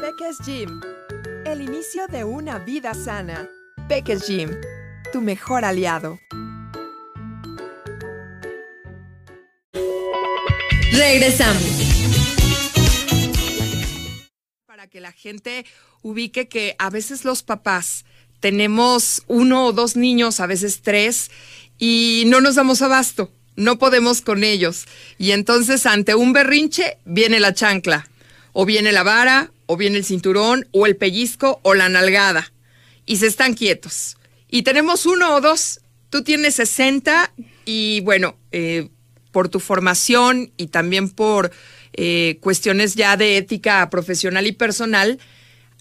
Peques Gym. El inicio de una vida sana. Peques Gym. Tu mejor aliado. Regresamos. Para que la gente ubique que a veces los papás tenemos uno o dos niños, a veces tres, y no nos damos abasto, no podemos con ellos. Y entonces ante un berrinche viene la chancla, o viene la vara, o viene el cinturón, o el pellizco, o la nalgada. Y se están quietos. Y tenemos uno o dos. Tú tienes 60 y bueno, eh, por tu formación y también por eh, cuestiones ya de ética profesional y personal,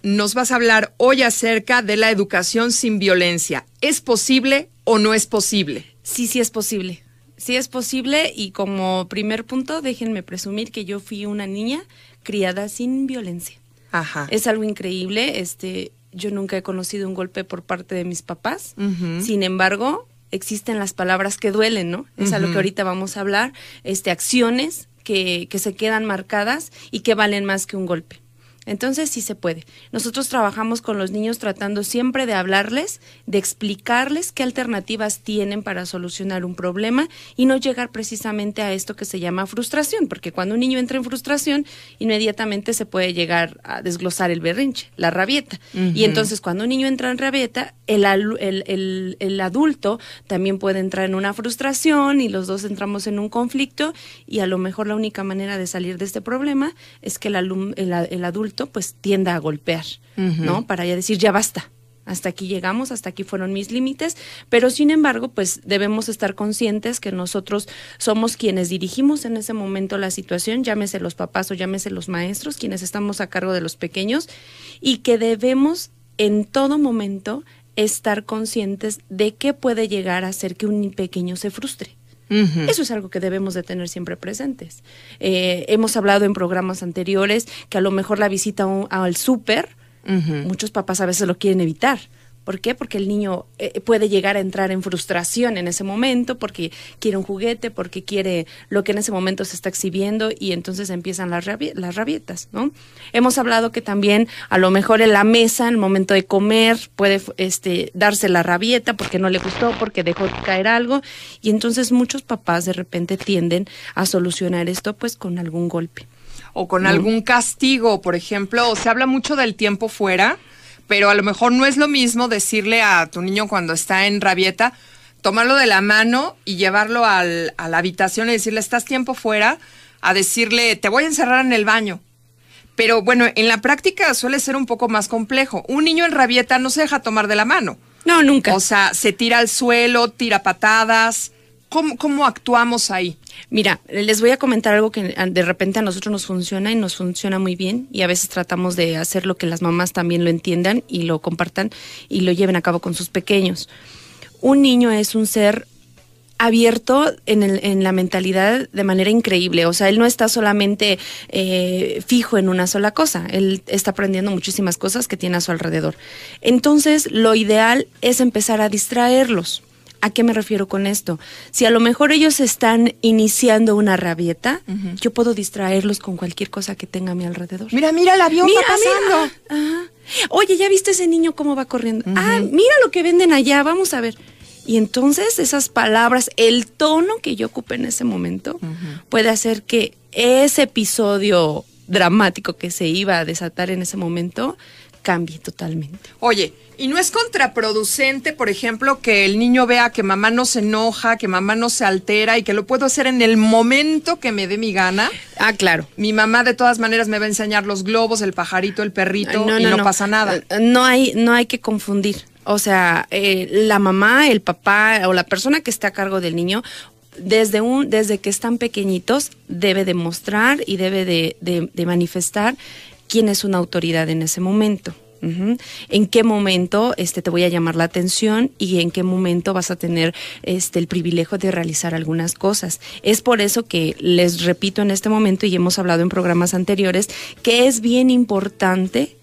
nos vas a hablar hoy acerca de la educación sin violencia. ¿Es posible o no es posible? Sí, sí es posible. Sí es posible y como primer punto, déjenme presumir que yo fui una niña criada sin violencia. Ajá. Es algo increíble, este, yo nunca he conocido un golpe por parte de mis papás. Sin embargo, existen las palabras que duelen, ¿no? Es a lo que ahorita vamos a hablar, este, acciones que, que se quedan marcadas y que valen más que un golpe. Entonces sí se puede. Nosotros trabajamos con los niños tratando siempre de hablarles, de explicarles qué alternativas tienen para solucionar un problema y no llegar precisamente a esto que se llama frustración, porque cuando un niño entra en frustración, inmediatamente se puede llegar a desglosar el berrinche, la rabieta. Y entonces cuando un niño entra en rabieta, el, el, el- el adulto también puede entrar en una frustración y los dos entramos en un conflicto y a lo mejor la única manera de salir de este problema es que el, alum- el, a- pues tienda a golpear, ¿no? Para ya decir, ya basta. Hasta aquí llegamos, hasta aquí fueron mis límites, pero sin embargo, pues debemos estar conscientes que nosotros somos quienes dirigimos en ese momento la situación, llámese los papás o llámese los maestros, quienes estamos a cargo de los pequeños, y que debemos en todo momento estar conscientes de qué puede llegar a hacer que un pequeño se frustre. Eso es algo que debemos de tener siempre presentes. Eh, hemos hablado en programas anteriores que a lo mejor la visita a un- al súper, muchos papás a veces lo quieren evitar. ¿Por qué? Porque el niño eh, puede llegar a entrar en frustración en ese momento, porque quiere un juguete, porque quiere lo que en ese momento se está exhibiendo y entonces empiezan las, rabi- las rabietas, ¿no? Hemos hablado que también a lo mejor en la mesa, en el momento de comer, puede este, darse la rabieta porque no le gustó, porque dejó caer algo y entonces muchos papás de repente tienden a solucionar esto pues con algún golpe. o con algún castigo, por ejemplo, se habla mucho del tiempo fuera, pero a lo mejor no es lo mismo decirle a tu niño cuando está en rabieta, tomarlo de la mano y llevarlo al- a la habitación y decirle, estás tiempo fuera, a decirle, te voy a encerrar en el baño. Pero bueno, en la práctica suele ser un poco más complejo. Un niño en rabieta no se deja tomar de la mano. No, nunca. O sea, se tira al suelo, tira patadas. ¿Cómo, actuamos ahí? Mira, les voy a comentar algo que de repente a nosotros nos funciona y nos funciona muy bien y a veces tratamos de hacer lo que las mamás también lo entiendan y lo compartan y lo lleven a cabo con sus pequeños. Un niño es un ser abierto en, el- en la mentalidad de manera increíble. O sea, él no está solamente eh, fijo en una sola cosa, él está aprendiendo muchísimas cosas que tiene a su alrededor. Entonces, lo ideal es empezar a distraerlos. ¿A qué me refiero con esto? Si a lo mejor ellos están iniciando una rabieta, yo puedo distraerlos con cualquier cosa que tenga a mi alrededor. Mira, mira, el avión Mira, va pasando. mira. Ajá. Oye, ¿ya viste ese niño cómo va corriendo? Ah, mira lo que venden allá, vamos a ver. Y entonces esas palabras, el tono que yo ocupe en ese momento, puede hacer que ese episodio dramático que se iba a desatar en ese momento cambie totalmente. Oye, ¿y no es contraproducente, por ejemplo, que el niño vea que mamá no se enoja, que mamá no se altera y que lo puedo hacer en el momento que me dé mi gana? Ah, claro. Mi mamá de todas maneras me va a enseñar los globos, el pajarito, el perrito y no, pasa nada. Eh, No hay, no hay que confundir. O sea, eh, la mamá, el papá o la persona que está a cargo del niño, desde un, desde que están pequeñitos, debe demostrar y debe de, de- de manifestar quién es una autoridad en ese momento. En qué momento este, te voy a llamar la atención y en qué momento vas a tener este, el privilegio de realizar algunas cosas. Es por eso que les repito en este momento y hemos hablado en programas anteriores que es bien importante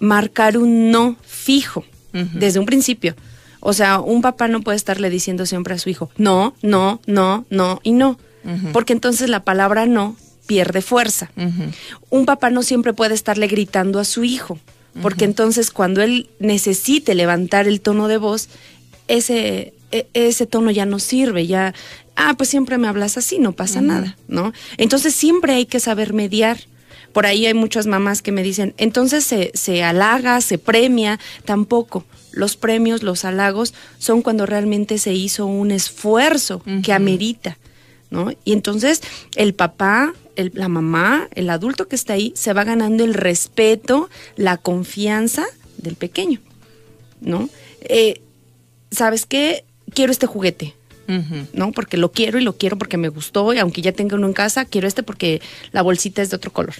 marcar un no fijo desde un principio. O sea, un papá no puede estarle diciendo siempre a su hijo, no, no, no, no y no. Porque entonces la palabra no pierde fuerza. Un papá no siempre puede estarle gritando a su hijo, porque entonces cuando él necesite levantar el tono de voz, ese, e, ese tono ya no sirve, ya, ah, pues siempre me hablas así, no pasa nada, ¿no? Entonces siempre hay que saber mediar. Por ahí hay muchas mamás que me dicen, entonces se, se halaga, se premia, tampoco. Los premios, los halagos son cuando realmente se hizo un esfuerzo que amerita, ¿no? Y entonces el papá, el- la mamá, el adulto que está ahí, se va ganando el respeto, la confianza del pequeño, ¿no? Eh, ¿Sabes qué? Quiero este juguete. ¿no? Porque lo quiero y lo quiero porque me gustó y aunque ya tenga uno en casa, quiero este porque la bolsita es de otro color.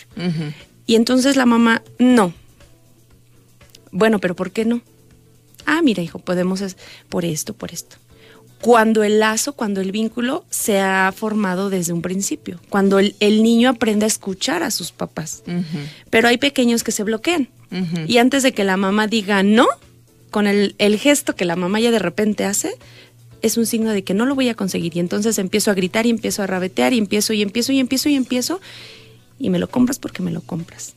Y entonces la mamá, no. Bueno, pero ¿por qué no? Ah, mira, hijo, podemos es por esto, por esto. Cuando el lazo, cuando el vínculo se ha formado desde un principio, cuando el, el niño aprende a escuchar a sus papás. Pero hay pequeños que se bloquean. Y antes de que la mamá diga no, con el, el gesto que la mamá ya de repente hace, es un signo de que no lo voy a conseguir. Y entonces empiezo a gritar y empiezo a rabetear y empiezo y empiezo y empiezo y empiezo. Y me lo compras porque me lo compras.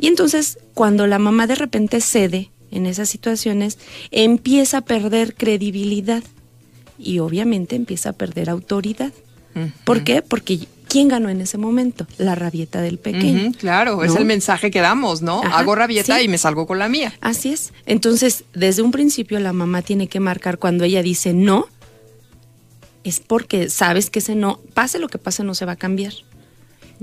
Y entonces, cuando la mamá de repente cede en esas situaciones, empieza a perder credibilidad. Y obviamente empieza a perder autoridad. ¿Por qué? Porque ¿quién ganó en ese momento? La rabieta del pequeño. Claro, es el mensaje que damos, ¿no? Ajá, Hago rabieta sí. y me salgo con la mía. Así es. Entonces, desde un principio la mamá tiene que marcar cuando ella dice no, es porque sabes que ese no, pase lo que pase, no se va a cambiar.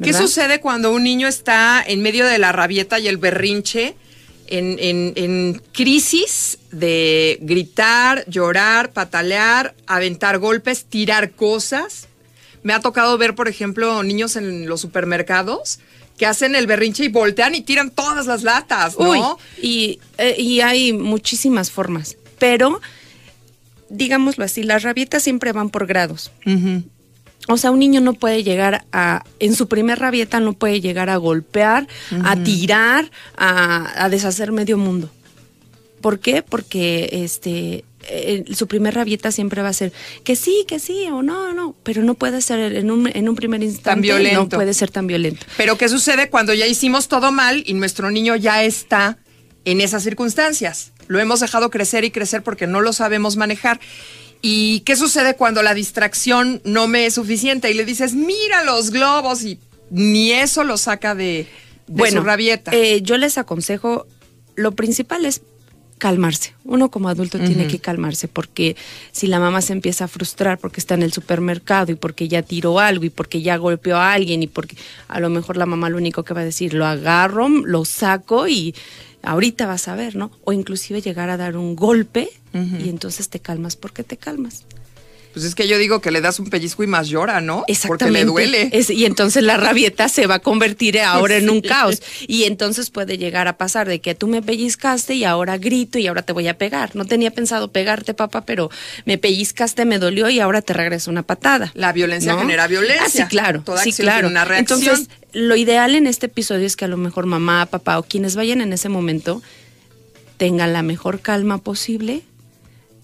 ¿Qué sucede cuando un niño está en medio de la rabieta y el berrinche, en, en- en crisis de gritar, llorar, patalear, aventar golpes, tirar cosas? Me ha tocado ver, por ejemplo, niños en los supermercados que hacen el berrinche y voltean y tiran todas las latas, ¿no? Uy, y, eh, y hay muchísimas formas, pero digámoslo así, las rabietas siempre van por grados. O sea, un niño no puede llegar a, en su primer rabieta no puede llegar a golpear, a tirar, a, a deshacer medio mundo. ¿Por qué? Porque este eh, su primer rabieta siempre va a ser que sí, que sí, o no, no, pero no puede ser en un, en un primer instante, violento. no puede ser tan violento. Pero ¿qué sucede cuando ya hicimos todo mal y nuestro niño ya está en esas circunstancias? Lo hemos dejado crecer y crecer porque no lo sabemos manejar. ¿Y qué sucede cuando la distracción no me es suficiente y le dices, mira los globos y ni eso lo saca de, de su rabieta? eh, yo les aconsejo, lo principal es calmarse. Uno como adulto tiene que calmarse porque si la mamá se empieza a frustrar porque está en el supermercado y porque ya tiró algo y porque ya golpeó a alguien y porque a lo mejor la mamá lo único que va a decir, lo agarro, lo saco y ahorita vas a ver, ¿no? O inclusive llegar a dar un golpe y entonces te calmas porque te calmas. Pues es que yo digo que le das un pellizco y más llora, ¿no? Porque Exactamente. le duele. Es- y entonces la rabieta se va a convertir ahora en un caos. Y entonces puede llegar a pasar de que tú me pellizcaste y ahora grito y ahora te voy a pegar. No tenía pensado pegarte, papá, pero me pellizcaste, me dolió y ahora te regreso una patada. La violencia ¿no? genera violencia. Ah, sí, claro. Toda sí, acción claro. tiene una reacción. Entonces, lo ideal en este episodio es que a lo mejor mamá, papá o quienes vayan en ese momento tengan la mejor calma posible,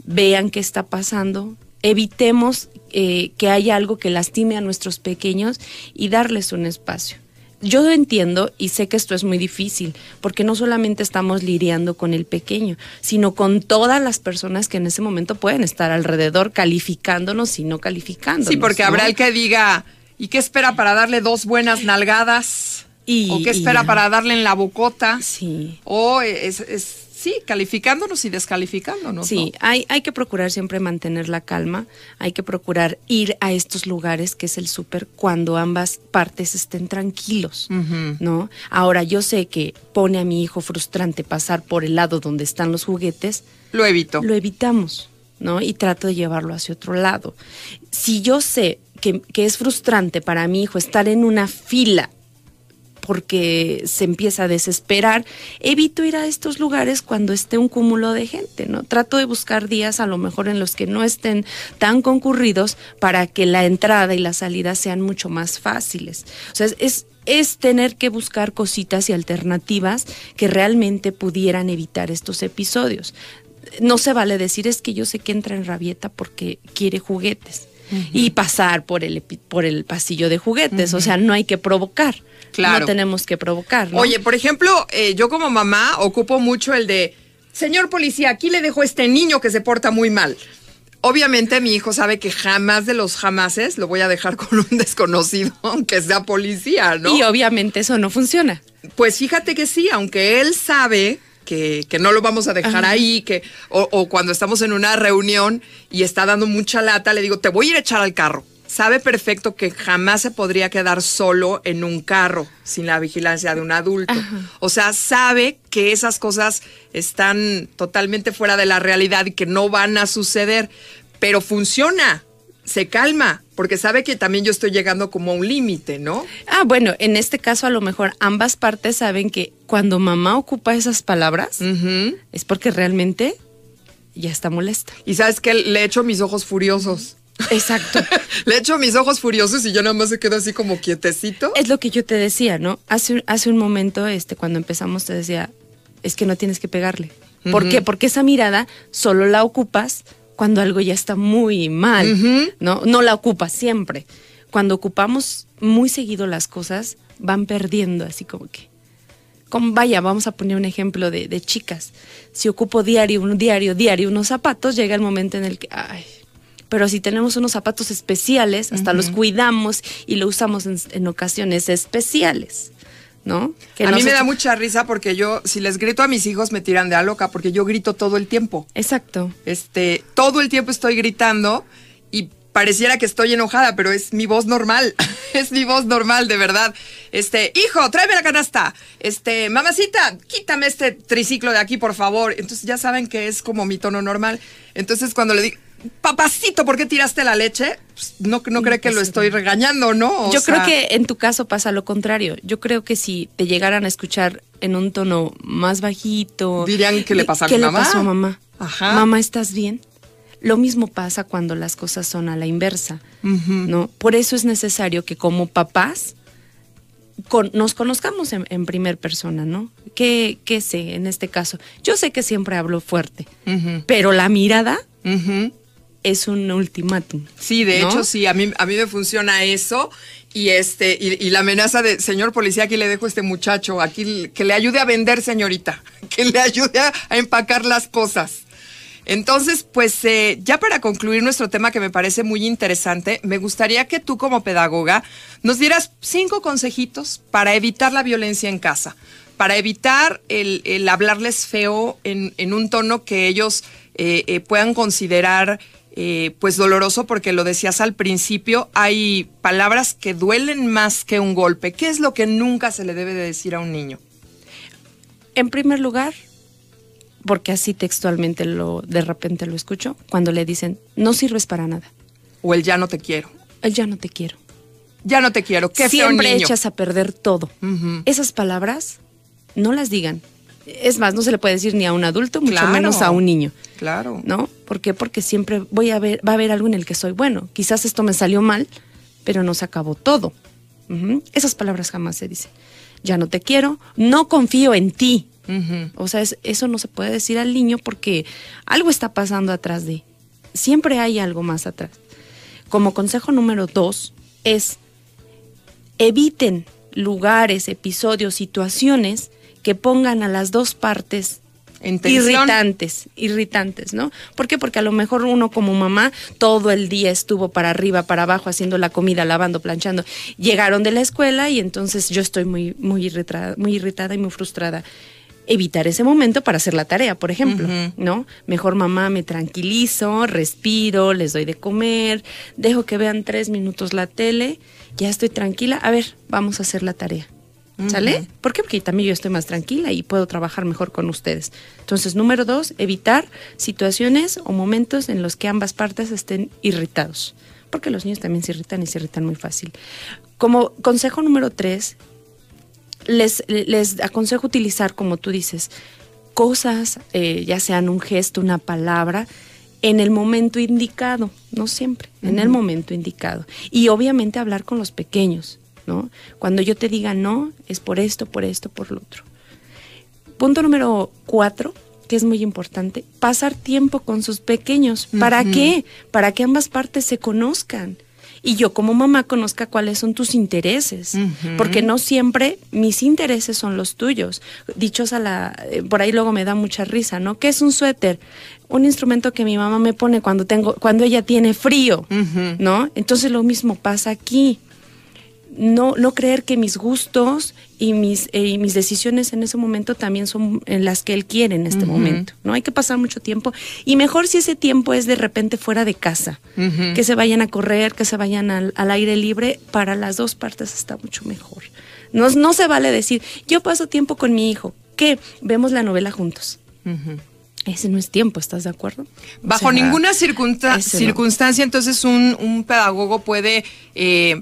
vean qué está pasando, evitemos eh, que haya algo que lastime a nuestros pequeños y darles un espacio. Yo entiendo y sé que esto es muy difícil, porque no solamente estamos lidiando con el pequeño, sino con todas las personas que en ese momento pueden estar alrededor calificándonos y no calificándonos. Sí, porque ¿no? habrá el que diga, ¿y qué espera para darle dos buenas nalgadas? Y- ¿O qué espera para darle en la bocota? Sí. O es, es- sí, calificándonos y descalificándonos. Sí, hay, hay que procurar siempre mantener la calma, hay que procurar ir a estos lugares que es el súper cuando ambas partes estén tranquilos. ¿no? Ahora, yo sé que pone a mi hijo frustrante pasar por el lado donde están los juguetes, ¿no? Lo evito. lo evitamos, ¿no? Y trato de llevarlo hacia otro lado. Si yo sé que, que es frustrante para mi hijo estar en una fila porque se empieza a desesperar, evito ir a estos lugares cuando esté un cúmulo de gente, ¿no? Trato de buscar días a lo mejor en los que no estén tan concurridos para que la entrada y la salida sean mucho más fáciles. O sea, es- es, es tener que buscar cositas y alternativas que realmente pudieran evitar estos episodios. No se vale decir es que yo sé que entra en rabieta porque quiere juguetes. y pasar por el, por el pasillo de juguetes. O sea, no hay que provocar. Claro. No tenemos que provocar. ¿no? Oye, por ejemplo, eh, yo como mamá ocupo mucho el de, señor policía, aquí le dejo este niño que se porta muy mal. Obviamente mi hijo sabe que jamás de los jamases lo voy a dejar con un desconocido, aunque sea policía, ¿no? Y obviamente eso no funciona. Pues fíjate que sí, aunque él sabe que, que no lo vamos a dejar Ajá. ahí, que, o, o cuando estamos en una reunión y está dando mucha lata, le digo, te voy a ir a echar al carro. Sabe perfecto que jamás se podría quedar solo en un carro sin la vigilancia de un adulto. O sea, sabe que esas cosas están totalmente fuera de la realidad y que no van a suceder, pero funciona, se calma, porque sabe que también yo estoy llegando como a un límite, ¿no? Ah, bueno, en este caso a lo mejor ambas partes saben que cuando mamá ocupa esas palabras es porque realmente ya está molesta. Y sabes que le echo mis ojos furiosos. Exacto. Le echo mis ojos furiosos y yo nada más se quedo así como quietecito. es lo que yo te decía, ¿no? Hace, un- hace un momento, este, cuando empezamos, te decía, es que no tienes que pegarle. ¿Por qué? Porque esa mirada solo la ocupas cuando algo ya está muy mal. ¿no? No la ocupas siempre. Cuando ocupamos muy seguido las cosas, van perdiendo, así como que. Como, vaya, vamos a poner un ejemplo de, de chicas. Si ocupo diario, un diario, diario unos zapatos, llega el momento en el que, ay, pero si tenemos unos zapatos especiales, hasta los cuidamos y lo usamos en, en ocasiones especiales, ¿no? Que a mí me da mucha risa porque yo, si les grito a mis hijos, me tiran de a loca porque yo grito todo el tiempo. Exacto. Este, todo el tiempo estoy gritando y pareciera que estoy enojada, pero es mi voz normal. es mi voz normal, de verdad. Este, hijo, tráeme la canasta. Este, mamacita, quítame este triciclo de aquí, por favor. Entonces ya saben que es como mi tono normal. Entonces cuando le digo, papacito, ¿por qué tiraste la leche? Pues, no, no cree que lo estoy regañando, ¿no? O Yo creo que en tu caso pasa lo contrario. Yo creo que si te llegaran a escuchar en un tono más bajito. Dirían, ¿qué le pasa a ¿Qué mi le mamá? pasó a mamá? Ajá. Mamá, ¿estás bien? Lo mismo pasa cuando las cosas son a la inversa. ¿no? Por eso es necesario que como papás con- nos conozcamos en, en primer persona, ¿no? ¿Qué, ¿Qué sé en este caso? Yo sé que siempre hablo fuerte, pero la mirada. Es un ultimátum. Sí, de ¿no? hecho, sí, a mí, a mí me funciona eso. Y este, y, y la amenaza de señor policía, aquí le dejo a este muchacho, aquí que le ayude a vender, señorita, que le ayude a, a empacar las cosas. Entonces, pues eh, ya para concluir nuestro tema que me parece muy interesante, me gustaría que tú como pedagoga nos dieras cinco consejitos para evitar la violencia en casa, para evitar el, el hablarles feo en, en un tono que ellos eh, eh, puedan considerar eh, pues doloroso, porque lo decías al principio, hay palabras que duelen más que un golpe. ¿Qué es lo que nunca se le debe de decir a un niño? En primer lugar, porque así textualmente lo de repente lo escucho, cuando le dicen, no sirves para nada, O el ya no te quiero. el ya no te quiero. Ya no te quiero. Qué feo Siempre niño. echas a perder todo. Esas palabras no las digan. Es más, no se le puede decir ni a un adulto, mucho Claro. menos a un niño. Claro. ¿No? ¿Por qué? Porque siempre voy a ver, va a haber algo en el que soy bueno. Quizás esto me salió mal, pero no se acabó todo. Esas palabras jamás se dicen. Ya no te quiero, no confío en ti. O sea, es- eso no se puede decir al niño porque algo está pasando atrás de. Siempre hay algo más atrás. Como consejo número dos es eviten lugares, episodios, situaciones que pongan a las dos partes irritantes, irritantes, ¿no? ¿Por qué? Porque a lo mejor uno como mamá todo el día estuvo para arriba, para abajo, haciendo la comida, lavando, planchando. Llegaron de la escuela y entonces yo estoy muy, muy irritada, muy irritada y muy frustrada. Evitar ese momento para hacer la tarea, por ejemplo. ¿no? Mejor mamá me tranquilizo, respiro, les doy de comer, dejo que vean tres minutos la tele, ya estoy tranquila. A ver, vamos a hacer la tarea. ¿Sale? ¿Por qué? Porque también yo estoy más tranquila y puedo trabajar mejor con ustedes. Entonces, número dos, evitar situaciones o momentos en los que ambas partes estén irritados. Porque los niños también se irritan y se irritan muy fácil. Como consejo número tres, les, les aconsejo utilizar, como tú dices, cosas, eh, ya sean un gesto, una palabra, en el momento indicado, no siempre, en el momento indicado. Y obviamente hablar con los pequeños, ¿no? Cuando yo te diga no, es por esto, por esto, por lo otro. Punto número cuatro, que es muy importante, pasar tiempo con sus pequeños. ¿Para qué? Para que ambas partes se conozcan. Y yo como mamá conozca cuáles son tus intereses, porque no siempre mis intereses son los tuyos. Dichos a la, eh, por ahí luego me da mucha risa, ¿no? ¿Qué es un suéter? Un instrumento que mi mamá me pone cuando tengo, cuando ella tiene frío, ¿no? Entonces lo mismo pasa aquí no, no creer que mis gustos y mis, eh, mis decisiones en ese momento también son en las que él quiere en este momento. No hay que pasar mucho tiempo. Y mejor si ese tiempo es de repente fuera de casa, que se vayan a correr, que se vayan al, aire libre, para las dos partes está mucho mejor. No, no se vale decir, yo paso tiempo con mi hijo, que vemos la novela juntos. Ese no es tiempo, ¿estás de acuerdo? Bajo ninguna circunstancia, entonces un, un, pedagogo puede eh,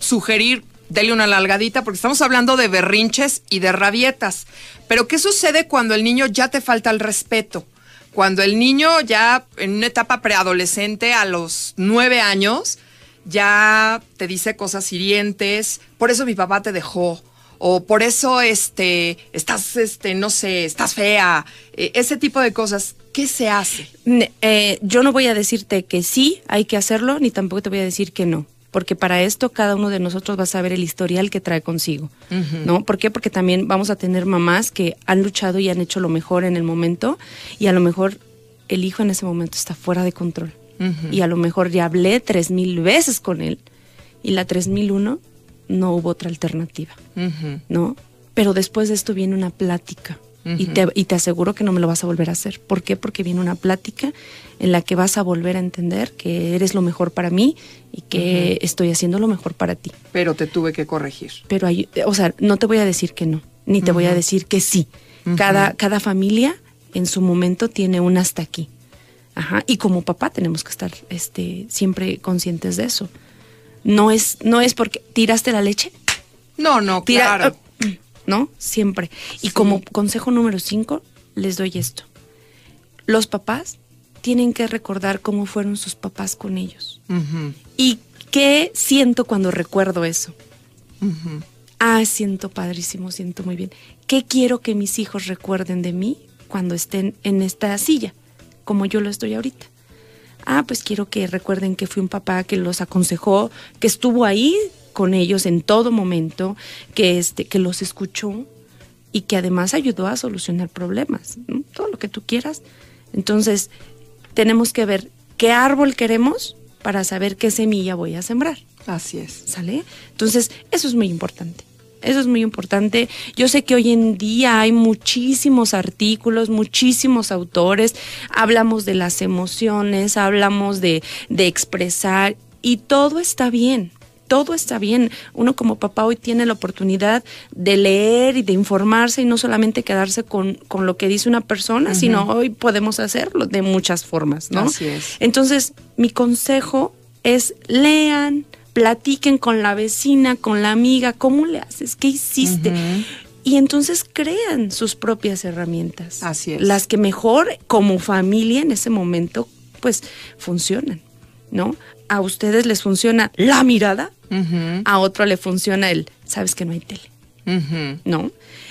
sugerir, dele una lalgadita, porque estamos hablando de berrinches y de rabietas. Pero ¿qué sucede cuando el niño ya te falta el respeto? Cuando el niño ya en una etapa preadolescente, a los nueve años, ya te dice cosas hirientes, por eso mi papá te dejó, o por eso este, estás, este, no sé, estás fea, eh, ese tipo de cosas. ¿Qué se hace? Eh, yo no voy a decirte que sí hay que hacerlo, ni tampoco te voy a decir que no porque para esto cada uno de nosotros va a saber el historial que trae consigo, ¿no? ¿Por qué? Porque también vamos a tener mamás que han luchado y han hecho lo mejor en el momento y a lo mejor el hijo en ese momento está fuera de control y a lo mejor ya hablé tres mil veces con él y la tres mil uno no hubo otra alternativa, ¿no? Pero después de esto viene una plática y, te, y te aseguro que no me lo vas a volver a hacer. ¿Por qué? Porque viene una plática en la que vas a volver a entender que eres lo mejor para mí y que estoy haciendo lo mejor para ti. Pero te tuve que corregir. Pero hay, o sea, no te voy a decir que no, ni te voy a decir que sí. Cada, cada familia en su momento tiene un hasta aquí. Ajá. Y como papá tenemos que estar este, siempre conscientes de eso. No es, no es porque tiraste la leche. No, no, claro. ¿No? Siempre. Y como consejo número cinco, les doy esto. Los papás tienen que recordar cómo fueron sus papás con ellos. ¿Y qué siento cuando recuerdo eso? Ah, siento padrísimo, siento muy bien. ¿Qué quiero que mis hijos recuerden de mí cuando estén en esta silla, como yo lo estoy ahorita? Ah, pues quiero que recuerden que fui un papá que los aconsejó, que estuvo ahí con ellos en todo momento, que, este, que los escuchó y que además ayudó a solucionar problemas, todo lo que tú quieras. Entonces, tenemos que ver qué árbol queremos para saber qué semilla voy a sembrar. Así es. ¿Sale? Entonces, eso es muy importante. Eso es muy importante. Yo sé que hoy en día hay muchísimos artículos, muchísimos autores. Hablamos de las emociones, hablamos de, de expresar y todo está bien todo está bien. Uno como papá hoy tiene la oportunidad de leer y de informarse y no solamente quedarse con, con lo que dice una persona, sino hoy podemos hacerlo de muchas formas, ¿no? Así es. Entonces, mi consejo es lean, platiquen con la vecina, con la amiga, ¿cómo le haces? ¿Qué hiciste? Y entonces crean sus propias herramientas. Así es. Las que mejor como familia en ese momento, pues funcionan, ¿no? A ustedes les funciona la mirada, a otro le funciona el, sabes que no hay tele, ¿no?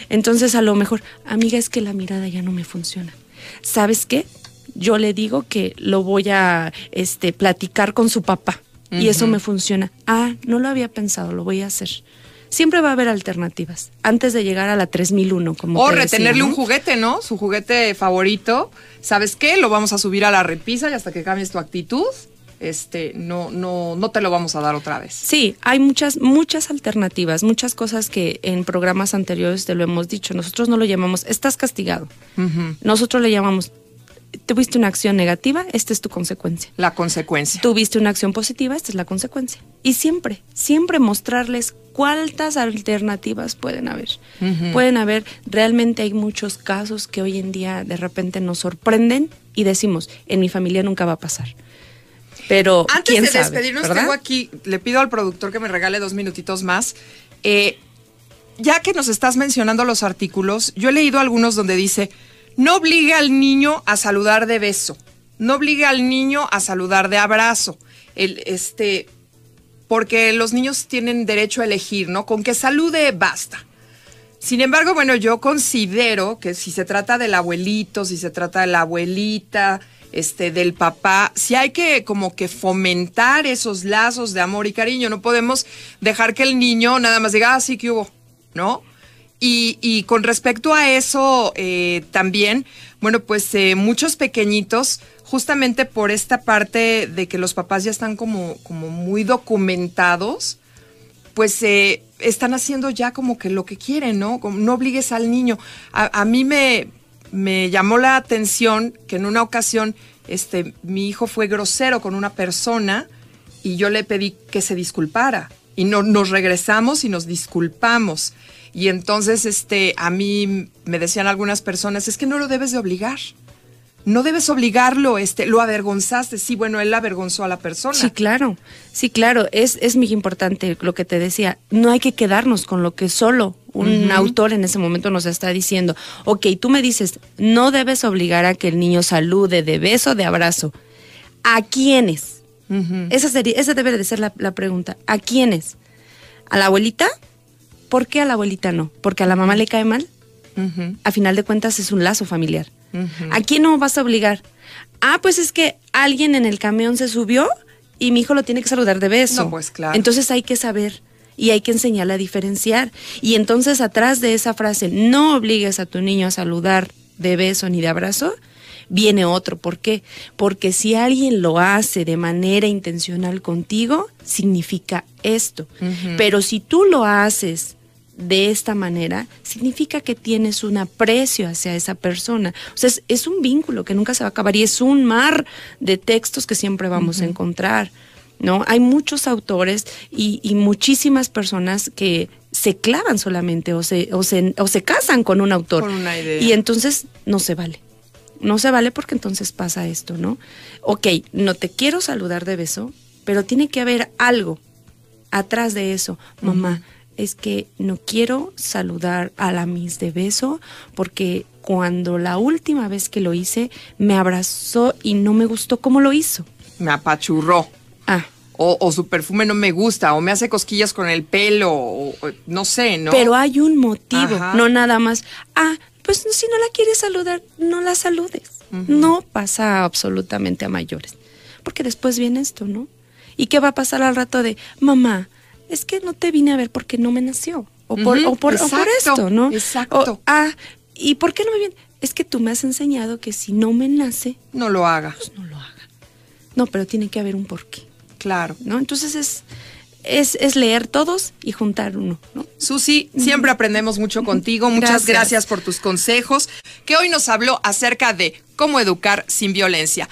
Entonces a lo mejor, amiga, es que la mirada ya no me funciona. ¿Sabes qué? Yo le digo que lo voy a este, platicar con su papá y eso me funciona. Ah, no lo había pensado, lo voy a hacer. Siempre va a haber alternativas. Antes de llegar a la 3001 como o retenerle un juguete no su juguete favorito. Sabes qué lo vamos a subir a la repisa y hasta que cambies tu actitud este, no, no, no te lo vamos a dar otra vez. Sí, hay muchas, muchas alternativas, muchas cosas que en programas anteriores te lo hemos dicho. Nosotros no lo llamamos, estás castigado. Nosotros le llamamos, tuviste una acción negativa, esta es tu consecuencia. La consecuencia. Tuviste una acción positiva, esta es la consecuencia. Y siempre, siempre mostrarles cuántas alternativas pueden haber. Pueden haber, realmente hay muchos casos que hoy en día de repente nos sorprenden y decimos, en mi familia nunca va a pasar. Pero antes de despedirnos, tengo aquí, le pido al productor que me regale dos minutitos más. Eh, ya que nos estás mencionando los artículos, yo he leído algunos donde dice, no obligue al niño a saludar de beso, no obligue al niño a saludar de abrazo. El, este, porque los niños tienen derecho a elegir, ¿no? Con que salude basta. Sin embargo, bueno, yo considero que si se trata del abuelito, si se trata de la abuelita, este, del papá, si hay que como que fomentar esos lazos de amor y cariño. No podemos dejar que el niño nada más diga, ah, sí que hubo, ¿no? Y, y con respecto a eso eh, también, bueno, pues eh, muchos pequeñitos, justamente por esta parte de que los papás ya están como, como muy documentados, pues eh, están haciendo ya como que lo que quieren, ¿no? Como no obligues al niño. A, a mí me, me llamó la atención que en una ocasión este, mi hijo fue grosero con una persona y yo le pedí que se disculpara. Y no, nos regresamos y nos disculpamos. Y entonces este, a mí me decían algunas personas, es que no lo debes de obligar. No debes obligarlo, este, lo avergonzaste. Sí, bueno, él avergonzó a la persona. Sí, claro, sí, claro, es, es muy importante lo que te decía. No hay que quedarnos con lo que solo un autor en ese momento nos está diciendo. Ok, tú me dices, no debes obligar a que el niño salude de beso, de abrazo. ¿A quiénes? esa, sería, esa debe de ser la, la pregunta. ¿A quiénes? ¿A la abuelita? ¿Por qué a la abuelita no? ¿Porque a la mamá le cae mal? A final de cuentas es un lazo familiar. ¿A quién no vas a obligar? Ah, pues es que alguien en el camión se subió y mi hijo lo tiene que saludar de beso. No, pues claro. Entonces hay que saber y hay que enseñarle a diferenciar. Y entonces atrás de esa frase, no obligues a tu niño a saludar de beso ni de abrazo, viene otro. ¿Por qué? Porque si alguien lo hace de manera intencional contigo, significa esto. Pero si tú lo haces de esta manera, significa que tienes un aprecio hacia esa persona. O sea, es, un vínculo que nunca se va a acabar y es un mar de textos que siempre vamos a encontrar. ¿No? Hay muchos autores y, muchísimas personas que se clavan solamente o se, o se, o se casan con un autor. Con una idea. Y entonces no se vale. No se vale porque entonces pasa esto, ¿no? Ok, no te quiero saludar de beso, pero tiene que haber algo atrás de eso. Mamá, es que no quiero saludar a la Miss de beso porque cuando la última vez que lo hice me abrazó y no me gustó cómo lo hizo. Me apachurró. Ah. O, su perfume no me gusta, o me hace cosquillas con el pelo, o, no sé, ¿no? Pero hay un motivo, no nada más. Ah, pues si no la quieres saludar, no la saludes. No pasa absolutamente a mayores. Porque después viene esto, ¿no? ¿Y qué va a pasar al rato de, mamá, es que no te vine a ver porque no me nació. O por, o por, esto, ¿no? Exacto. ah, ¿y por qué no me viene? Es que tú me has enseñado que si no me nace... No lo haga. Pues no lo haga. No, pero tiene que haber un porqué. Claro. ¿No? Entonces es, es, es, leer todos y juntar uno. ¿no? Susi, siempre aprendemos mucho contigo. Muchas gracias. por tus consejos, que hoy nos habló acerca de cómo educar sin violencia.